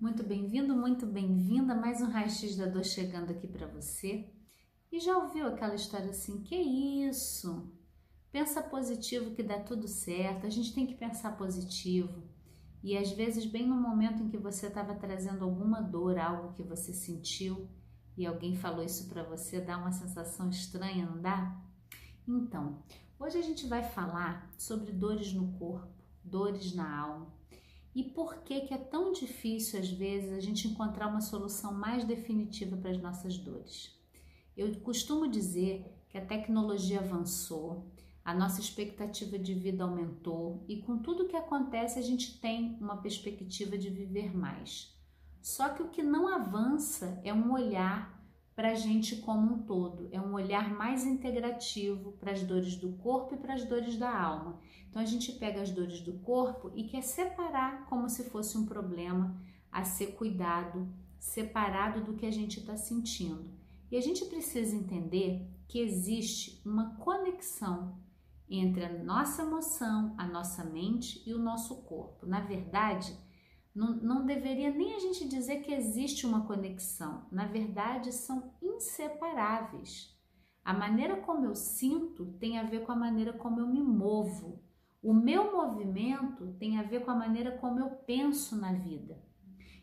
Muito bem-vindo, muito bem-vinda. Mais um Raio-X da Dor chegando aqui para você. E já ouviu aquela história assim? Que isso? Pensa positivo que dá tudo certo. A gente tem que pensar positivo. E às vezes, bem no momento em que você estava trazendo alguma dor, algo que você sentiu, e alguém falou isso para você, dá uma sensação estranha, não dá? Então, hoje a gente vai falar sobre dores no corpo, dores na alma e por que, que é tão difícil, às vezes, a gente encontrar uma solução mais definitiva para as nossas dores. Eu costumo dizer que a tecnologia avançou, a nossa expectativa de vida aumentou e com tudo que acontece a gente tem uma perspectiva de viver mais. Só que o que não avança é um olhar para a gente como um todo, é um olhar mais integrativo para as dores do corpo e para as dores da alma. Então a gente pega as dores do corpo e quer separar como se fosse um problema a ser cuidado, separado do que a gente está sentindo. E a gente precisa entender que existe uma conexão entre a nossa emoção, a nossa mente e o nosso corpo. Na verdade, não, não deveria nem a gente dizer que existe uma conexão. Na verdade, são inseparáveis. A maneira como eu sinto tem a ver com a maneira como eu me movo. O meu movimento tem a ver com a maneira como eu penso na vida.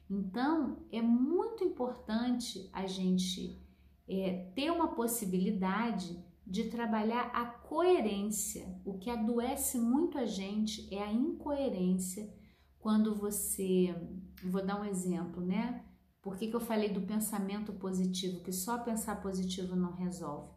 Então, é muito importante a gente é, ter uma possibilidade de trabalhar a coerência. O que adoece muito a gente é a incoerência quando você. Vou dar um exemplo, né? Por que, que eu falei do pensamento positivo? Que só pensar positivo não resolve.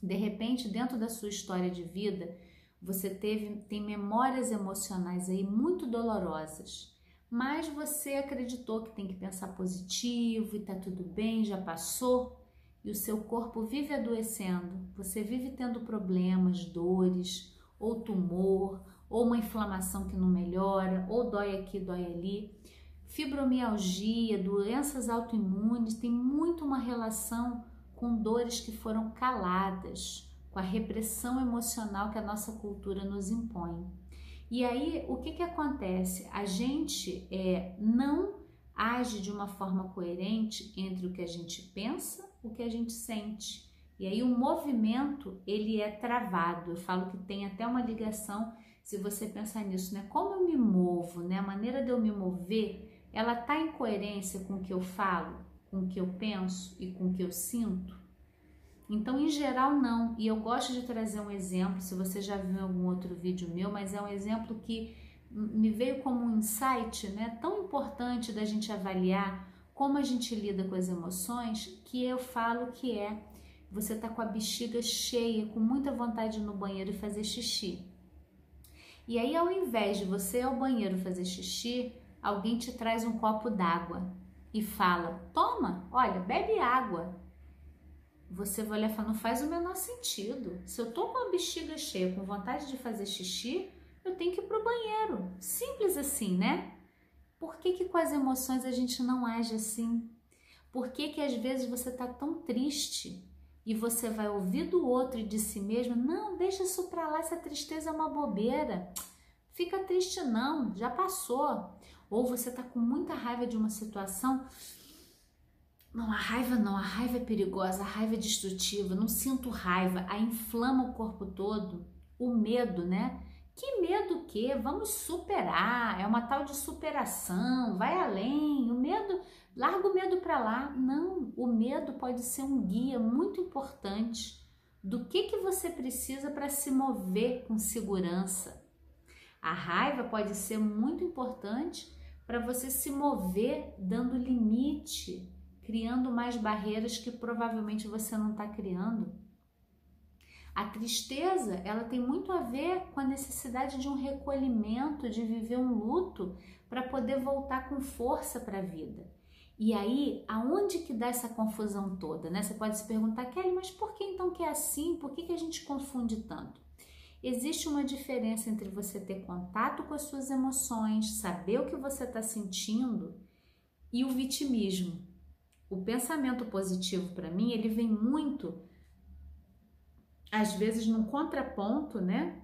De repente, dentro da sua história de vida, você teve tem memórias emocionais aí muito dolorosas, mas você acreditou que tem que pensar positivo e tá tudo bem, já passou, e o seu corpo vive adoecendo. Você vive tendo problemas, dores, ou tumor, ou uma inflamação que não melhora, ou dói aqui, dói ali. Fibromialgia, doenças autoimunes tem muito uma relação com dores que foram caladas com a repressão emocional que a nossa cultura nos impõe. E aí, o que, que acontece? A gente é, não age de uma forma coerente entre o que a gente pensa, o que a gente sente. E aí o movimento, ele é travado. Eu falo que tem até uma ligação, se você pensar nisso, né? Como eu me movo, né? A maneira de eu me mover, ela tá em coerência com o que eu falo, com o que eu penso e com o que eu sinto? Então, em geral, não. E eu gosto de trazer um exemplo, se você já viu algum outro vídeo meu, mas é um exemplo que me veio como um insight, né? Tão importante da gente avaliar como a gente lida com as emoções, que eu falo que é você tá com a bexiga cheia, com muita vontade no banheiro e fazer xixi. E aí, ao invés de você ir ao banheiro fazer xixi, alguém te traz um copo d'água e fala: Toma, olha, bebe água você vai olhar e falar, não faz o menor sentido. Se eu tô com a bexiga cheia, com vontade de fazer xixi, eu tenho que ir pro banheiro. Simples assim, né? Por que, que com as emoções a gente não age assim? Por que, que às vezes você tá tão triste e você vai ouvir do outro e de si mesmo, não, deixa isso pra lá, essa tristeza é uma bobeira. Fica triste não, já passou. Ou você tá com muita raiva de uma situação, não, a raiva não, a raiva é perigosa, a raiva é destrutiva, não sinto raiva, a inflama o corpo todo. O medo, né? Que medo o quê? Vamos superar, é uma tal de superação, vai além. Larga o medo para lá. Não, o medo pode ser um guia muito importante do que, que você precisa para se mover com segurança. A raiva pode ser muito importante para você se mover dando limite, criando mais barreiras que provavelmente você não está criando. A tristeza, ela tem muito a ver com a necessidade de um recolhimento, de viver um luto para poder voltar com força para a vida. E aí, aonde que dá essa confusão toda, né? Você pode se perguntar, Kelly, mas por que então que é assim? Por que, que a gente confunde tanto? Existe uma diferença entre você ter contato com as suas emoções, saber o que você está sentindo e o vitimismo. O pensamento positivo para mim, ele vem muito às vezes num contraponto, né,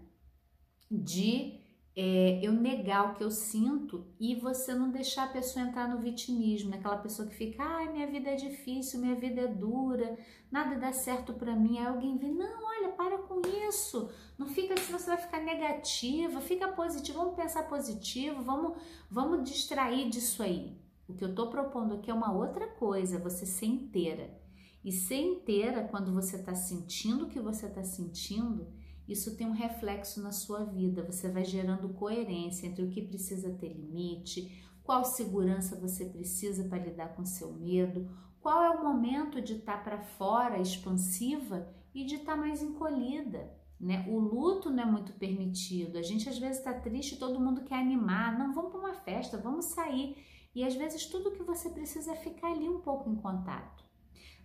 de é, eu negar o que eu sinto e você não deixar a pessoa entrar no vitimismo, naquela pessoa que fica, ai, minha vida é difícil, minha vida é dura, nada dá certo para mim. Aí alguém vem, não, olha, para com isso, não fica assim, você vai ficar negativa, fica positivo, vamos pensar positivo, vamos, vamos distrair disso aí. O que eu tô propondo aqui é uma outra coisa, você ser inteira. E ser inteira, quando você está sentindo o que você está sentindo, isso tem um reflexo na sua vida. Você vai gerando coerência entre o que precisa ter limite, qual segurança você precisa para lidar com seu medo, qual é o momento de estar tá para fora expansiva e de estar tá mais encolhida. Né? O luto não é muito permitido. A gente às vezes está triste, todo mundo quer animar. Não, vamos para uma festa, vamos sair. E às vezes tudo que você precisa é ficar ali um pouco em contato.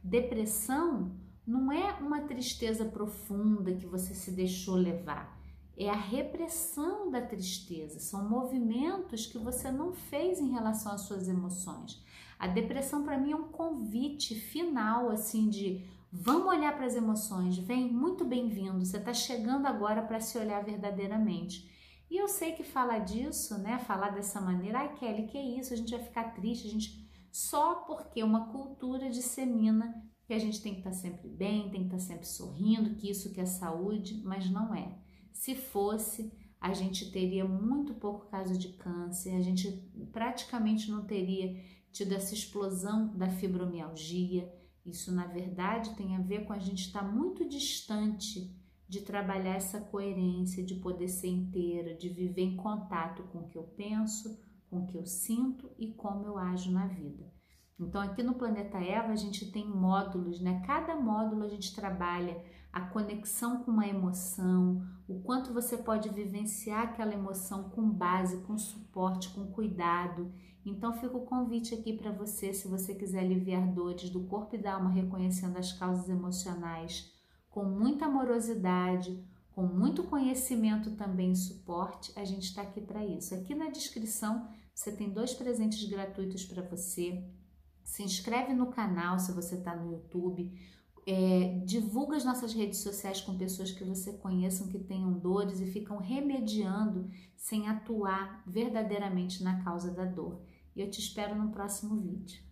Depressão não é uma tristeza profunda que você se deixou levar, é a repressão da tristeza, são movimentos que você não fez em relação às suas emoções. A depressão para mim é um convite final assim de vamos olhar para as emoções, vem muito bem-vindo, você está chegando agora para se olhar verdadeiramente. E eu sei que falar disso, né, falar dessa maneira, ai Kelly, que é isso, a gente vai ficar triste, a gente só porque uma cultura dissemina que a gente tem que estar sempre bem, tem que estar sempre sorrindo, que isso que é saúde, mas não é. Se fosse, a gente teria muito pouco caso de câncer, a gente praticamente não teria tido essa explosão da fibromialgia. Isso, na verdade, tem a ver com a gente estar muito distante de trabalhar essa coerência, de poder ser inteira, de viver em contato com o que eu penso, com o que eu sinto e como eu ajo na vida. Então, aqui no Planeta Eva, a gente tem módulos, né? Cada módulo a gente trabalha a conexão com uma emoção, o quanto você pode vivenciar aquela emoção com base, com suporte, com cuidado. Então, fica o convite aqui para você, se você quiser aliviar dores do corpo e da alma, reconhecendo as causas emocionais, com muita amorosidade, com muito conhecimento também e suporte, a gente está aqui para isso. Aqui na descrição você tem dois presentes gratuitos para você se inscreve no canal se você está no YouTube, é, divulga as nossas redes sociais com pessoas que você conheçam que tenham dores e ficam remediando sem atuar verdadeiramente na causa da dor. E eu te espero no próximo vídeo.